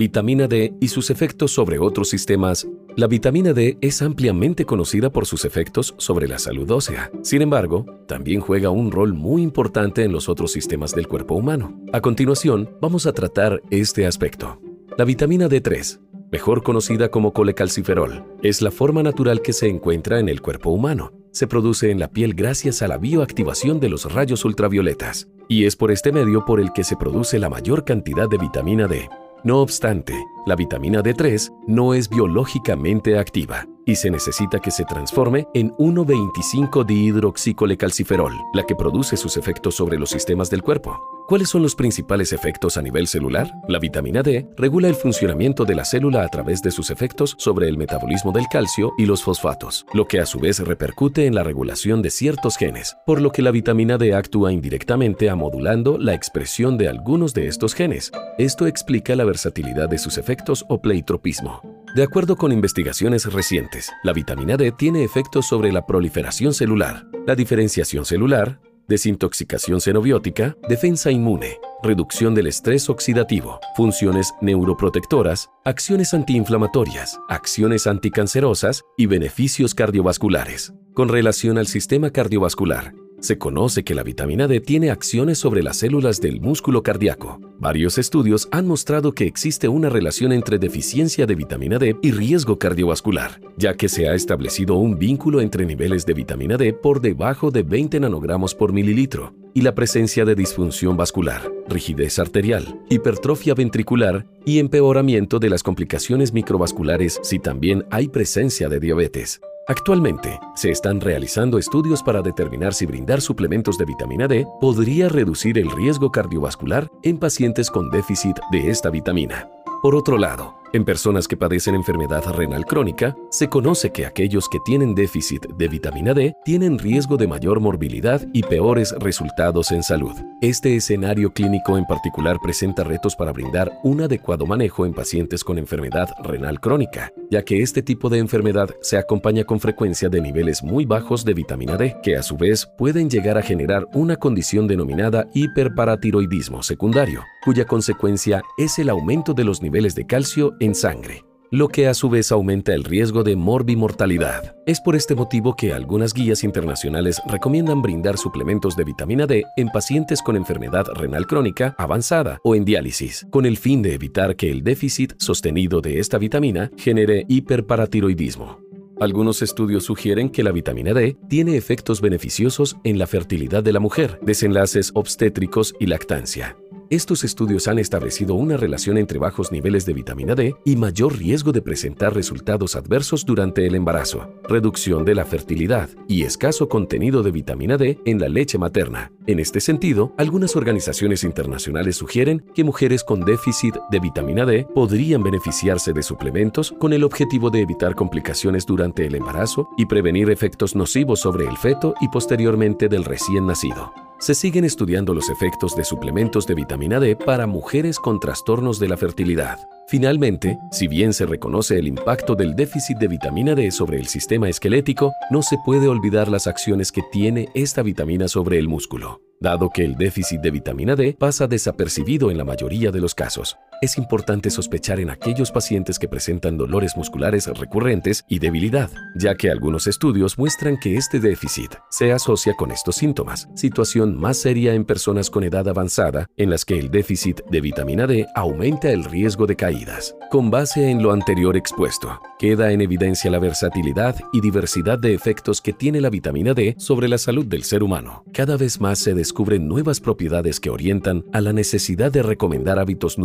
Vitamina D y sus efectos sobre otros sistemas. La vitamina D es ampliamente conocida por sus efectos sobre la salud ósea. Sin embargo, también juega un rol muy importante en los otros sistemas del cuerpo humano. A continuación, vamos a tratar este aspecto. La vitamina D3, mejor conocida como colecalciferol, es la forma natural que se encuentra en el cuerpo humano. Se produce en la piel gracias a la bioactivación de los rayos ultravioletas, y es por este medio por el que se produce la mayor cantidad de vitamina D. No obstante, la vitamina D3 no es biológicamente activa y se necesita que se transforme en 1,25-dihidroxicolecalciferol, la que produce sus efectos sobre los sistemas del cuerpo. ¿Cuáles son los principales efectos a nivel celular? La vitamina D regula el funcionamiento de la célula a través de sus efectos sobre el metabolismo del calcio y los fosfatos, lo que a su vez repercute en la regulación de ciertos genes, por lo que la vitamina D actúa indirectamente a modulando la expresión de algunos de estos genes. Esto explica la versatilidad de sus efectos o pleitropismo. De acuerdo con investigaciones recientes, la vitamina D tiene efectos sobre la proliferación celular, la diferenciación celular, desintoxicación xenobiótica, defensa inmune, reducción del estrés oxidativo, funciones neuroprotectoras, acciones antiinflamatorias, acciones anticancerosas y beneficios cardiovasculares. Con relación al sistema cardiovascular, se conoce que la vitamina D tiene acciones sobre las células del músculo cardíaco. Varios estudios han mostrado que existe una relación entre deficiencia de vitamina D y riesgo cardiovascular, ya que se ha establecido un vínculo entre niveles de vitamina D por debajo de 20 nanogramos por mililitro y la presencia de disfunción vascular, rigidez arterial, hipertrofia ventricular y empeoramiento de las complicaciones microvasculares si también hay presencia de diabetes. Actualmente, se están realizando estudios para determinar si brindar suplementos de vitamina D podría reducir el riesgo cardiovascular en pacientes con déficit de esta vitamina. Por otro lado, en personas que padecen enfermedad renal crónica, se conoce que aquellos que tienen déficit de vitamina D tienen riesgo de mayor morbilidad y peores resultados en salud. Este escenario clínico en particular presenta retos para brindar un adecuado manejo en pacientes con enfermedad renal crónica, ya que este tipo de enfermedad se acompaña con frecuencia de niveles muy bajos de vitamina D, que a su vez pueden llegar a generar una condición denominada hiperparatiroidismo secundario, cuya consecuencia es el aumento de los niveles de calcio en sangre, lo que a su vez aumenta el riesgo de morbimortalidad. Es por este motivo que algunas guías internacionales recomiendan brindar suplementos de vitamina D en pacientes con enfermedad renal crónica avanzada o en diálisis, con el fin de evitar que el déficit sostenido de esta vitamina genere hiperparatiroidismo. Algunos estudios sugieren que la vitamina D tiene efectos beneficiosos en la fertilidad de la mujer, desenlaces obstétricos y lactancia. Estos estudios han establecido una relación entre bajos niveles de vitamina D y mayor riesgo de presentar resultados adversos durante el embarazo, reducción de la fertilidad y escaso contenido de vitamina D en la leche materna. En este sentido, algunas organizaciones internacionales sugieren que mujeres con déficit de vitamina D podrían beneficiarse de suplementos con el objetivo de evitar complicaciones durante el embarazo y prevenir efectos nocivos sobre el feto y posteriormente del recién nacido se siguen estudiando los efectos de suplementos de vitamina D para mujeres con trastornos de la fertilidad. Finalmente, si bien se reconoce el impacto del déficit de vitamina D sobre el sistema esquelético, no se puede olvidar las acciones que tiene esta vitamina sobre el músculo. Dado que el déficit de vitamina D pasa desapercibido en la mayoría de los casos, es importante sospechar en aquellos pacientes que presentan dolores musculares recurrentes y debilidad, ya que algunos estudios muestran que este déficit se asocia con estos síntomas, situación más seria en personas con edad avanzada en las que el déficit de vitamina D aumenta el riesgo de caídas. Con base en lo anterior expuesto, queda en evidencia la versatilidad y diversidad de efectos que tiene la vitamina D sobre la salud del ser humano. Cada vez más se descubren nuevas propiedades que orientan a la necesidad de recomendar hábitos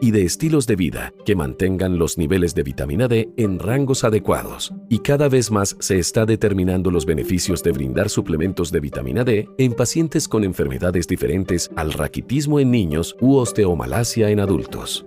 y de estilos de vida que mantengan los niveles de vitamina D en rangos adecuados. Y cada vez más se está determinando los beneficios de brindar suplementos de vitamina D en pacientes con enfermedades diferentes al raquitismo en niños u osteomalacia en adultos.